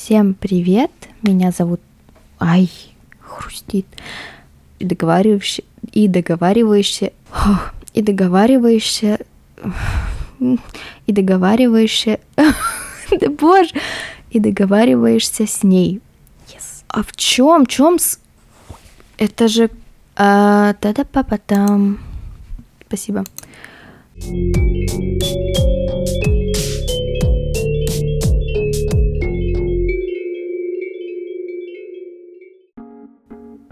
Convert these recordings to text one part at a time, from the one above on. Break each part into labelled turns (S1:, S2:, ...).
S1: Всем привет, меня зовут... Ай, хрустит. И договариваешься... И договариваешься... И договариваешься... И договариваешься... Да боже! И договариваешься с ней. Yes. А в чем? чем с... Это же... А, та-да папа там. Спасибо.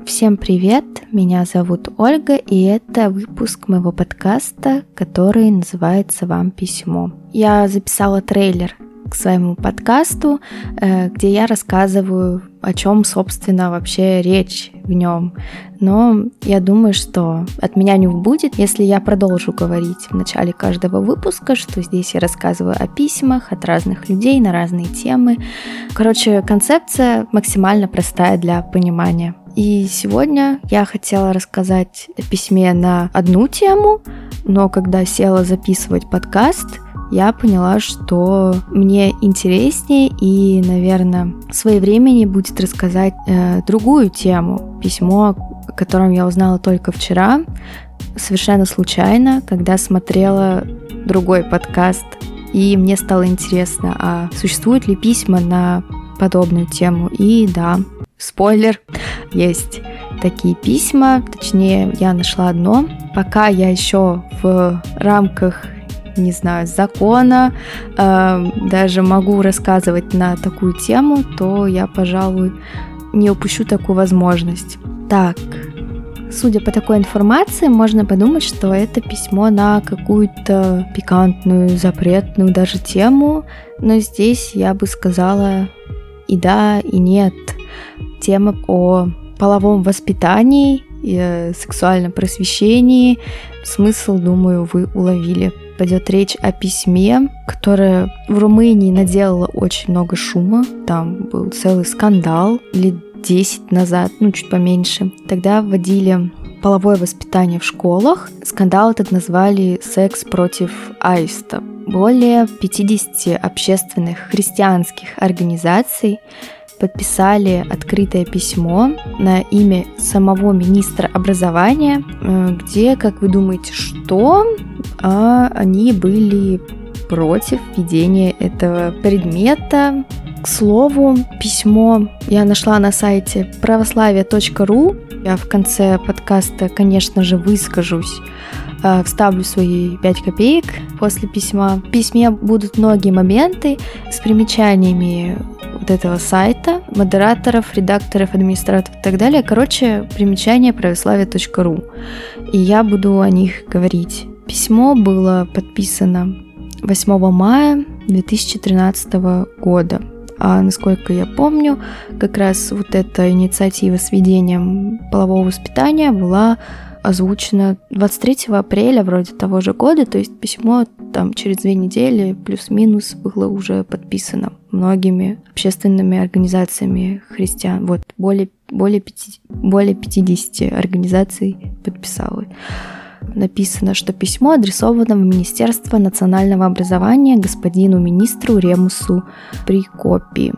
S1: Всем привет, меня зовут Ольга, и это выпуск моего подкаста, который называется «Вам письмо». Я записала трейлер к своему подкасту, э, где я рассказываю, о чем, собственно, вообще речь в нем. Но я думаю, что от меня не убудет, если я продолжу говорить в начале каждого выпуска, что здесь я рассказываю о письмах от разных людей на разные темы. Короче, концепция максимально простая для понимания. И сегодня я хотела рассказать о письме на одну тему, но когда села записывать подкаст, я поняла, что мне интереснее и, наверное, своевременнее будет рассказать э, другую тему, письмо, о котором я узнала только вчера, совершенно случайно, когда смотрела другой подкаст, и мне стало интересно, а существуют ли письма на подобную тему. И да, Спойлер, есть такие письма, точнее, я нашла одно. Пока я еще в рамках не знаю, закона, э, даже могу рассказывать на такую тему, то я, пожалуй, не упущу такую возможность. Так, судя по такой информации, можно подумать, что это письмо на какую-то пикантную, запретную даже тему, но здесь я бы сказала и да, и нет тема о половом воспитании и э, сексуальном просвещении. Смысл, думаю, вы уловили. Пойдет речь о письме, которое в Румынии наделало очень много шума. Там был целый скандал лет 10 назад, ну чуть поменьше. Тогда вводили половое воспитание в школах. Скандал этот назвали «Секс против аиста». Более 50 общественных христианских организаций подписали открытое письмо на имя самого министра образования, э, где, как вы думаете, что а они были против введения этого предмета. К слову, письмо я нашла на сайте православие.ру. Я в конце подкаста, конечно же, выскажусь э, вставлю свои 5 копеек после письма. В письме будут многие моменты с примечаниями вот этого сайта, модераторов, редакторов, администраторов и так далее. Короче, примечание православие.ру. И я буду о них говорить. Письмо было подписано 8 мая 2013 года. А насколько я помню, как раз вот эта инициатива с введением полового воспитания была озвучено 23 апреля вроде того же года, то есть письмо там через две недели плюс-минус было уже подписано многими общественными организациями христиан. Вот более, более, 5, более 50 организаций подписало. Написано, что письмо адресовано в Министерство национального образования господину министру Ремусу Прикопи.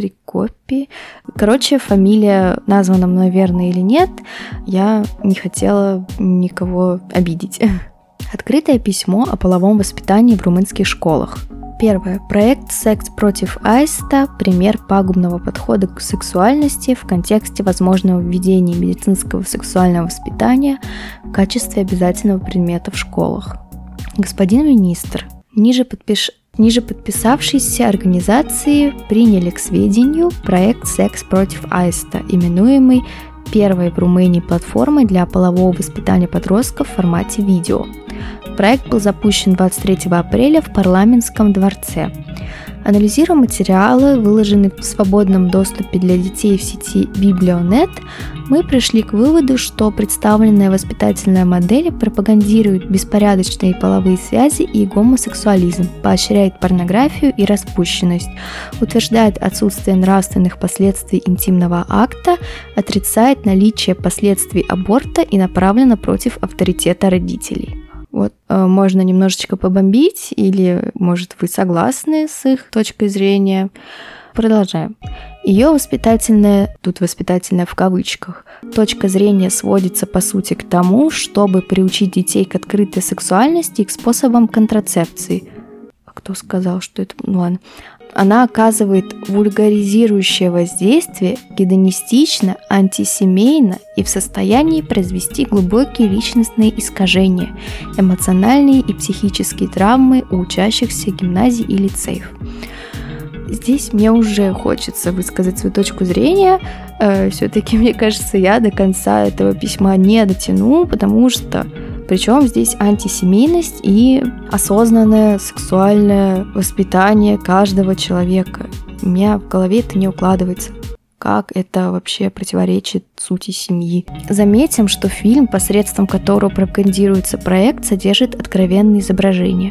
S1: При Прикопи. Короче, фамилия названа наверное, или нет, я не хотела никого обидеть. Открытое письмо о половом воспитании в румынских школах. Первое. Проект «Секс против аиста» – пример пагубного подхода к сексуальности в контексте возможного введения медицинского сексуального воспитания в качестве обязательного предмета в школах. Господин министр, ниже подпиш... Ниже подписавшиеся организации приняли к сведению проект «Секс против аиста», именуемый первой в Румынии платформой для полового воспитания подростков в формате видео. Проект был запущен 23 апреля в парламентском дворце. Анализируя материалы, выложенные в свободном доступе для детей в сети Библионет, мы пришли к выводу, что представленная воспитательная модель пропагандирует беспорядочные половые связи и гомосексуализм, поощряет порнографию и распущенность, утверждает отсутствие нравственных последствий интимного акта, отрицает наличие последствий аборта и направлена против авторитета родителей. Вот э, можно немножечко побомбить, или, может, вы согласны с их точкой зрения. Продолжаем. Ее воспитательная, тут воспитательная в кавычках, точка зрения сводится по сути к тому, чтобы приучить детей к открытой сексуальности и к способам контрацепции. А кто сказал, что это... Ну ладно. Она оказывает вульгаризирующее воздействие, гедонистично, антисемейно и в состоянии произвести глубокие личностные искажения, эмоциональные и психические травмы у учащихся гимназий и лицеев. Здесь мне уже хочется высказать свою точку зрения. Э, Все-таки, мне кажется, я до конца этого письма не дотяну, потому что причем здесь антисемейность и осознанное сексуальное воспитание каждого человека. У меня в голове это не укладывается как это вообще противоречит сути семьи. Заметим, что фильм, посредством которого пропагандируется проект, содержит откровенные изображения.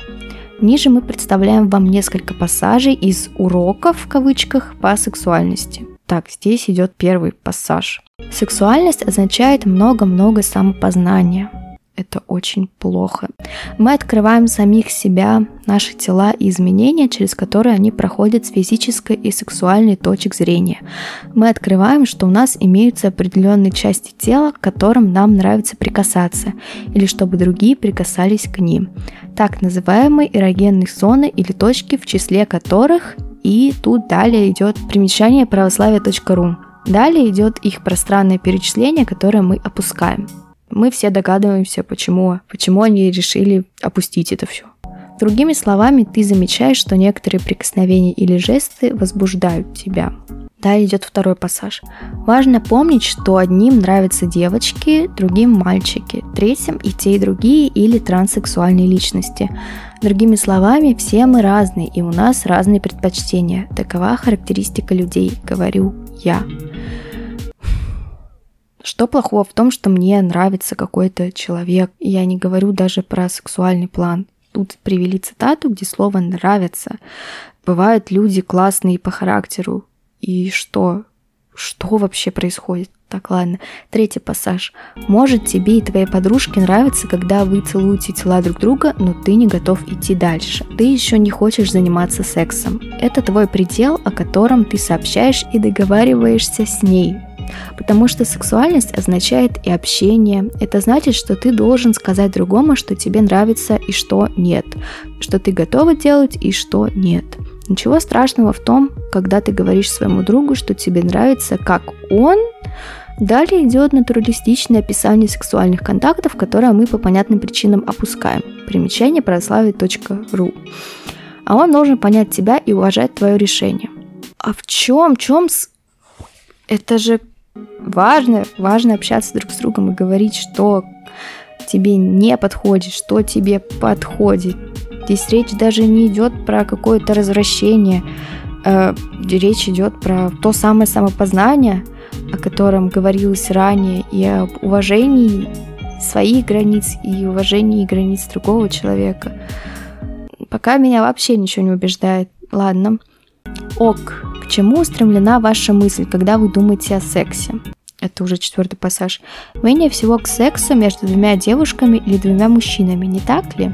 S1: Ниже мы представляем вам несколько пассажей из уроков в кавычках по сексуальности. Так, здесь идет первый пассаж. Сексуальность означает много-много самопознания. Это очень плохо. Мы открываем самих себя, наши тела и изменения, через которые они проходят с физической и сексуальной точек зрения. Мы открываем, что у нас имеются определенные части тела, к которым нам нравится прикасаться, или чтобы другие прикасались к ним. Так называемые эрогенные зоны или точки, в числе которых и тут далее идет примечание православия.ру. Далее идет их пространное перечисление, которое мы опускаем. Мы все догадываемся, почему, почему они решили опустить это все. Другими словами, ты замечаешь, что некоторые прикосновения или жесты возбуждают тебя. Далее идет второй пассаж. Важно помнить, что одним нравятся девочки, другим мальчики, третьим и те, и другие или транссексуальные личности. Другими словами, все мы разные, и у нас разные предпочтения. Такова характеристика людей, говорю я. Что плохого в том, что мне нравится какой-то человек? Я не говорю даже про сексуальный план. Тут привели цитату, где слово «нравится». Бывают люди классные по характеру. И что? Что вообще происходит? Так, ладно. Третий пассаж. Может, тебе и твоей подружке нравится, когда вы целуете тела друг друга, но ты не готов идти дальше. Ты еще не хочешь заниматься сексом. Это твой предел, о котором ты сообщаешь и договариваешься с ней. Потому что сексуальность означает и общение. Это значит, что ты должен сказать другому, что тебе нравится и что нет. Что ты готова делать и что нет. Ничего страшного в том, когда ты говоришь своему другу, что тебе нравится, как он. Далее идет натуралистичное описание сексуальных контактов, которое мы по понятным причинам опускаем. Примечание православие.ру. А он должен понять тебя и уважать твое решение. А в чем, чем с... Это же важно, важно общаться друг с другом и говорить, что тебе не подходит, что тебе подходит. Здесь речь даже не идет про какое-то развращение, э, речь идет про то самое самопознание, о котором говорилось ранее, и об уважении своих границ и уважении границ другого человека. Пока меня вообще ничего не убеждает. Ладно. Ок, чему устремлена ваша мысль, когда вы думаете о сексе? Это уже четвертый пассаж. Менее всего к сексу между двумя девушками или двумя мужчинами, не так ли?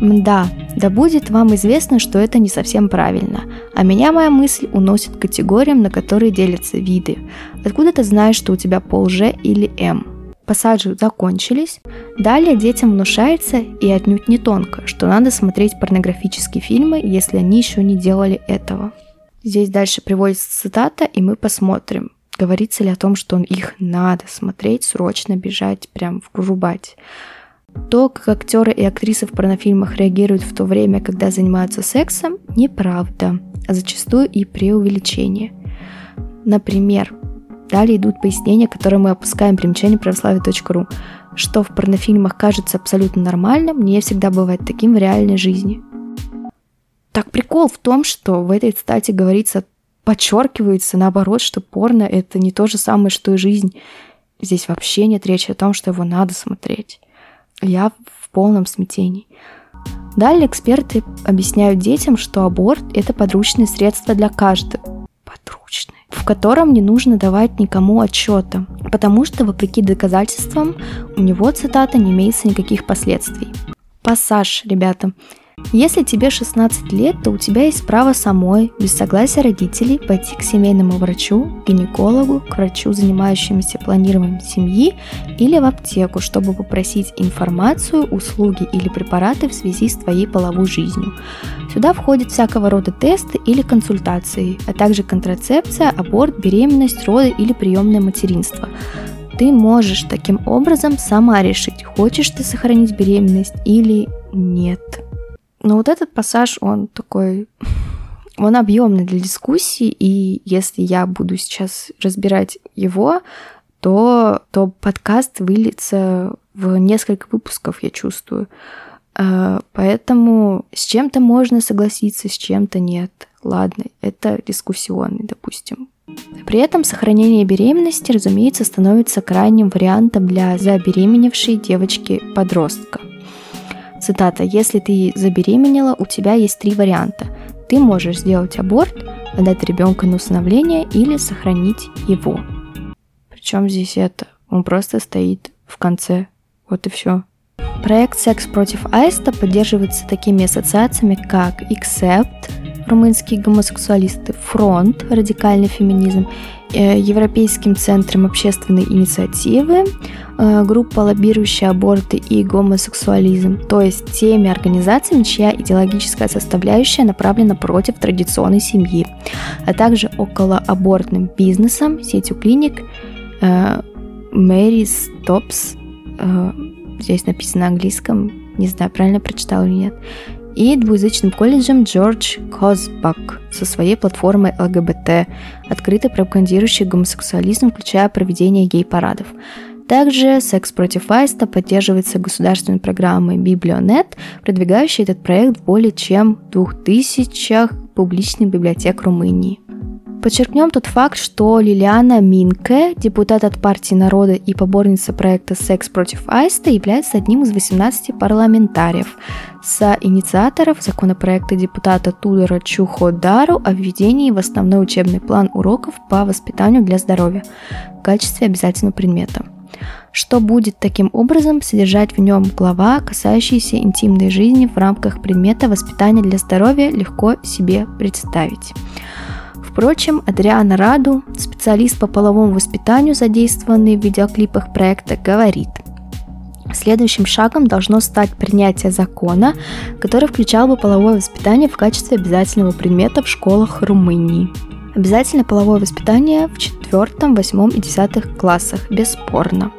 S1: Да, да будет вам известно, что это не совсем правильно, а меня моя мысль уносит к категориям, на которые делятся виды. Откуда ты знаешь, что у тебя пол Ж или М? Пассажи закончились. Далее детям внушается, и отнюдь не тонко, что надо смотреть порнографические фильмы, если они еще не делали этого. Здесь дальше приводится цитата, и мы посмотрим, говорится ли о том, что их надо смотреть, срочно бежать, прям врубать. То, как актеры и актрисы в порнофильмах реагируют в то время, когда занимаются сексом, неправда, а зачастую и преувеличение. Например, далее идут пояснения, которые мы опускаем примечание православия.ру, что в порнофильмах кажется абсолютно нормальным, не всегда бывает таким в реальной жизни – так прикол в том, что в этой цитате говорится, подчеркивается наоборот, что порно это не то же самое, что и жизнь. Здесь вообще нет речи о том, что его надо смотреть. Я в полном смятении. Далее эксперты объясняют детям, что аборт – это подручное средство для каждого. Подручное. В котором не нужно давать никому отчета, потому что, вопреки доказательствам, у него, цитата, не имеется никаких последствий. Пассаж, ребята. Если тебе 16 лет, то у тебя есть право самой, без согласия родителей, пойти к семейному врачу, гинекологу, к врачу, занимающемуся планированием семьи или в аптеку, чтобы попросить информацию, услуги или препараты в связи с твоей половой жизнью. Сюда входят всякого рода тесты или консультации, а также контрацепция, аборт, беременность, роды или приемное материнство. Ты можешь таким образом сама решить, хочешь ты сохранить беременность или нет. Но вот этот пассаж, он такой, он объемный для дискуссии, и если я буду сейчас разбирать его, то, то подкаст выльется в несколько выпусков, я чувствую. А, поэтому с чем-то можно согласиться, с чем-то нет. Ладно, это дискуссионный, допустим. При этом сохранение беременности, разумеется, становится крайним вариантом для забеременевшей девочки-подростка – Цитата. «Если ты забеременела, у тебя есть три варианта. Ты можешь сделать аборт, отдать ребенка на усыновление или сохранить его». Причем здесь это? Он просто стоит в конце. Вот и все. Проект «Секс против Аиста» поддерживается такими ассоциациями, как Accept, румынские гомосексуалисты, Фронт, радикальный феминизм, э, Европейским центром общественной инициативы, э, группа лоббирующая аборты и гомосексуализм, то есть теми организациями, чья идеологическая составляющая направлена против традиционной семьи, а также околоабортным бизнесом, сетью клиник Мэри Стопс, здесь написано на английском, не знаю, правильно прочитал или нет, и двуязычным колледжем Джордж Козбак со своей платформой ЛГБТ, открыто пропагандирующей гомосексуализм, включая проведение гей-парадов. Также «Секс против Аиста» поддерживается государственной программой «Библионет», продвигающей этот проект в более чем двух тысячах публичных библиотек Румынии. Подчеркнем тот факт, что Лилиана Минке, депутат от партии народа и поборница проекта «Секс против Аиста», является одним из 18 парламентариев, инициаторов законопроекта депутата Тудора Чуходару о введении в основной учебный план уроков по воспитанию для здоровья в качестве обязательного предмета что будет таким образом содержать в нем глава, касающаяся интимной жизни в рамках предмета воспитания для здоровья, легко себе представить. Впрочем, Адриана Раду, специалист по половому воспитанию, задействованный в видеоклипах проекта, говорит – Следующим шагом должно стать принятие закона, который включал бы половое воспитание в качестве обязательного предмета в школах Румынии. Обязательное половое воспитание в четвертом, восьмом и десятых классах, бесспорно.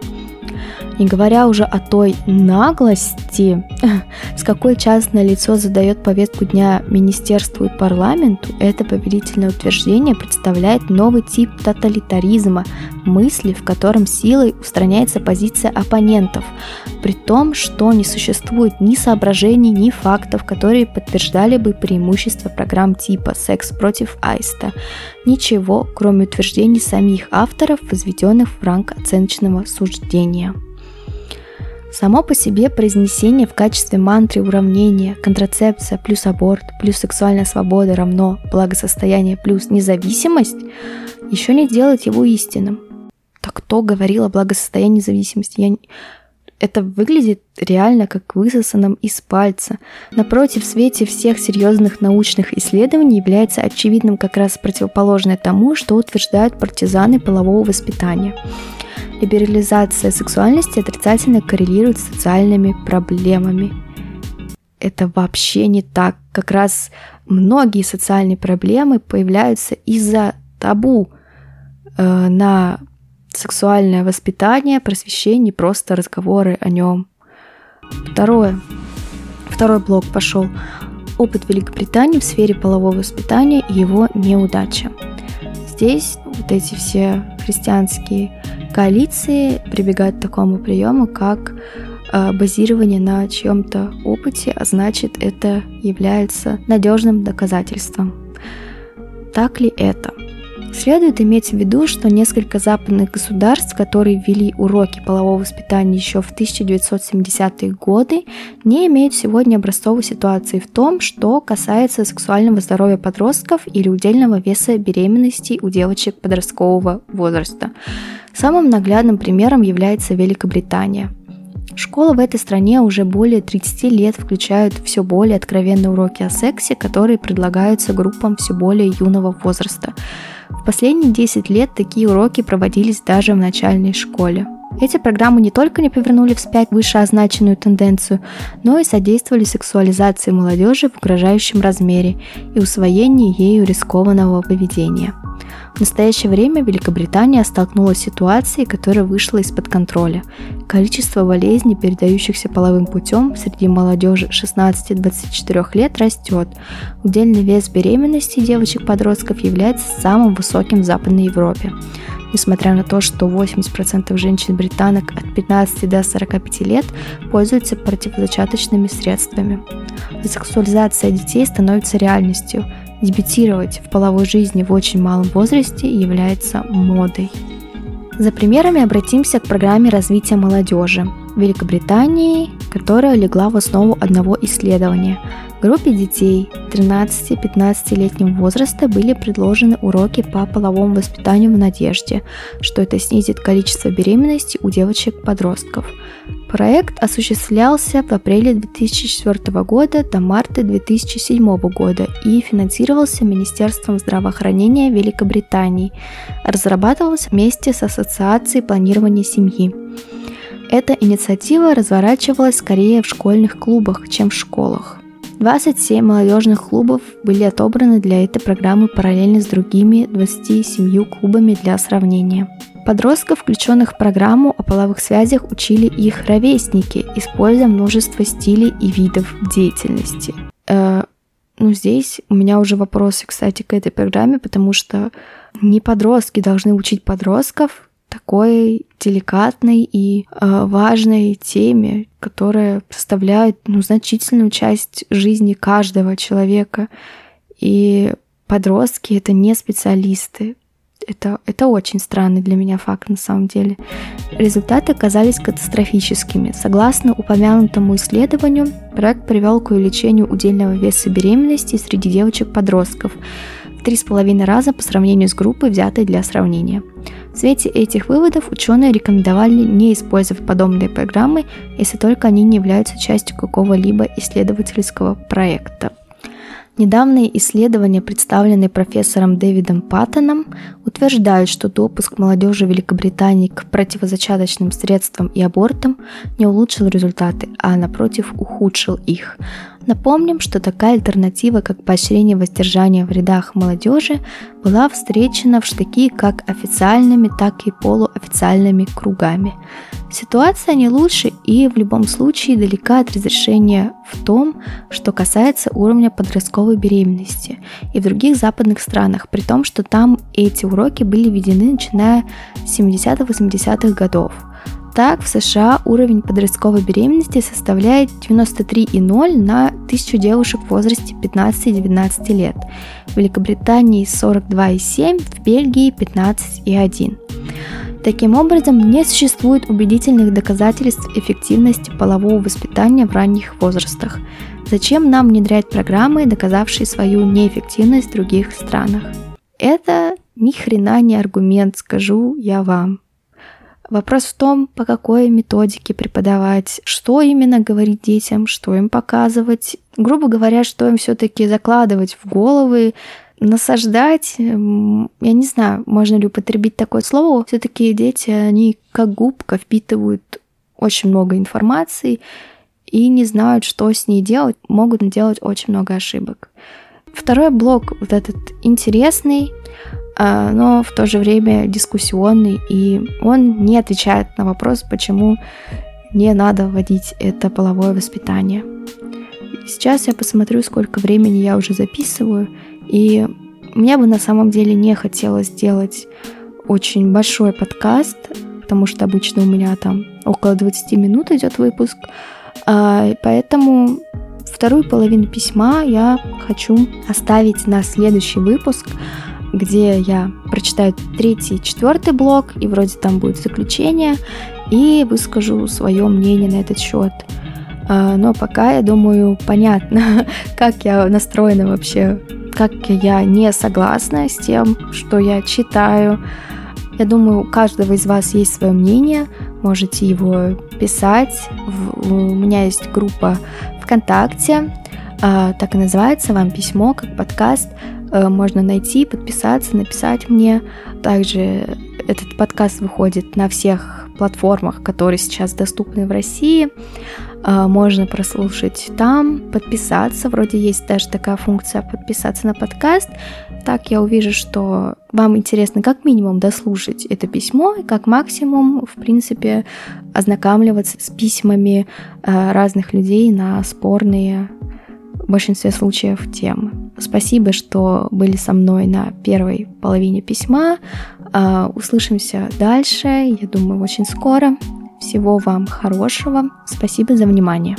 S1: Не говоря уже о той наглости, с какой частное лицо задает повестку дня министерству и парламенту, это повелительное утверждение представляет новый тип тоталитаризма, мысли, в котором силой устраняется позиция оппонентов, при том, что не существует ни соображений, ни фактов, которые подтверждали бы преимущество программ типа «Секс против Аиста». Ничего, кроме утверждений самих авторов, возведенных в ранг оценочного суждения. Само по себе произнесение в качестве мантры уравнения контрацепция плюс аборт плюс сексуальная свобода равно благосостояние плюс независимость еще не делает его истинным. Так кто говорил о благосостоянии независимости? Я... Это выглядит реально как высосанным из пальца. Напротив, в свете всех серьезных научных исследований является очевидным как раз противоположное тому, что утверждают партизаны полового воспитания либерализация сексуальности отрицательно коррелирует с социальными проблемами. Это вообще не так. Как раз многие социальные проблемы появляются из-за табу э, на сексуальное воспитание, просвещение, просто разговоры о нем. Второе. Второй блок пошел. Опыт Великобритании в сфере полового воспитания и его неудача. Здесь вот эти все христианские коалиции прибегают к такому приему, как э, базирование на чьем-то опыте, а значит это является надежным доказательством. Так ли это? Следует иметь в виду, что несколько западных государств, которые ввели уроки полового воспитания еще в 1970-е годы, не имеют сегодня образцовой ситуации в том, что касается сексуального здоровья подростков или удельного веса беременности у девочек подросткового возраста. Самым наглядным примером является Великобритания. Школы в этой стране уже более 30 лет включают все более откровенные уроки о сексе, которые предлагаются группам все более юного возраста. В последние 10 лет такие уроки проводились даже в начальной школе. Эти программы не только не повернули вспять вышеозначенную тенденцию, но и содействовали сексуализации молодежи в угрожающем размере и усвоении ею рискованного поведения. В настоящее время Великобритания столкнулась с ситуацией, которая вышла из-под контроля. Количество болезней, передающихся половым путем среди молодежи 16-24 лет растет. Удельный вес беременности девочек-подростков является самым высоким в Западной Европе несмотря на то, что 80% женщин-британок от 15 до 45 лет пользуются противозачаточными средствами. Сексуализация детей становится реальностью. Дебютировать в половой жизни в очень малом возрасте является модой. За примерами обратимся к программе развития молодежи Великобритании, которая легла в основу одного исследования – Группе детей 13-15-летнего возраста были предложены уроки по половому воспитанию в надежде, что это снизит количество беременности у девочек-подростков. Проект осуществлялся в апреле 2004 года до марта 2007 года и финансировался Министерством здравоохранения Великобритании. Разрабатывался вместе с Ассоциацией планирования семьи. Эта инициатива разворачивалась скорее в школьных клубах, чем в школах. 27 молодежных клубов были отобраны для этой программы параллельно с другими 27 клубами для сравнения. Подростков, включенных в программу о половых связях, учили их ровесники, используя множество стилей и видов деятельности. Э, ну, здесь у меня уже вопросы, кстати, к этой программе, потому что не подростки должны учить подростков, такой деликатной и э, важной теме, которая составляет ну, значительную часть жизни каждого человека. И подростки это не специалисты. Это, это очень странный для меня факт на самом деле. Результаты оказались катастрофическими. Согласно упомянутому исследованию, проект привел к увеличению удельного веса беременности среди девочек-подростков в три с половиной раза по сравнению с группой, взятой для сравнения. В свете этих выводов ученые рекомендовали не использовать подобные программы, если только они не являются частью какого-либо исследовательского проекта. Недавние исследования, представленные профессором Дэвидом Паттоном, утверждают, что допуск молодежи Великобритании к противозачаточным средствам и абортам не улучшил результаты, а напротив ухудшил их. Напомним, что такая альтернатива, как поощрение воздержания в рядах молодежи, была встречена в штыки как официальными, так и полуофициальными кругами. Ситуация не лучше и в любом случае далека от разрешения в том, что касается уровня подростковой беременности и в других западных странах, при том, что там эти уроки были введены начиная с 70-80-х годов – так, в США уровень подростковой беременности составляет 93,0 на 1000 девушек в возрасте 15-19 лет, в Великобритании 42,7, в Бельгии 15,1. Таким образом, не существует убедительных доказательств эффективности полового воспитания в ранних возрастах. Зачем нам внедрять программы, доказавшие свою неэффективность в других странах? Это ни хрена не аргумент, скажу я вам. Вопрос в том, по какой методике преподавать, что именно говорить детям, что им показывать. Грубо говоря, что им все-таки закладывать в головы, насаждать, я не знаю, можно ли употребить такое слово, все-таки дети, они как губка впитывают очень много информации и не знают, что с ней делать, могут делать очень много ошибок. Второй блок, вот этот интересный, но в то же время дискуссионный, и он не отвечает на вопрос, почему не надо вводить это половое воспитание. Сейчас я посмотрю, сколько времени я уже записываю, и мне бы на самом деле не хотелось сделать очень большой подкаст, потому что обычно у меня там около 20 минут идет выпуск, а, поэтому вторую половину письма я хочу оставить на следующий выпуск, где я прочитаю третий и четвертый блок, и вроде там будет заключение, и выскажу свое мнение на этот счет. А, но пока, я думаю, понятно, как я настроена вообще, как я не согласна с тем, что я читаю. Я думаю, у каждого из вас есть свое мнение, можете его писать. У меня есть группа ВКонтакте, а, так и называется «Вам письмо», как подкаст. Э, можно найти, подписаться, написать мне. Также этот подкаст выходит на всех платформах, которые сейчас доступны в России. А, можно прослушать там, подписаться. Вроде есть даже такая функция подписаться на подкаст. Так я увижу, что вам интересно как минимум дослушать это письмо, и как максимум, в принципе, ознакомливаться с письмами а, разных людей на спорные в большинстве случаев темы. Спасибо, что были со мной на первой половине письма. А, услышимся дальше, я думаю, очень скоро. Всего вам хорошего. Спасибо за внимание.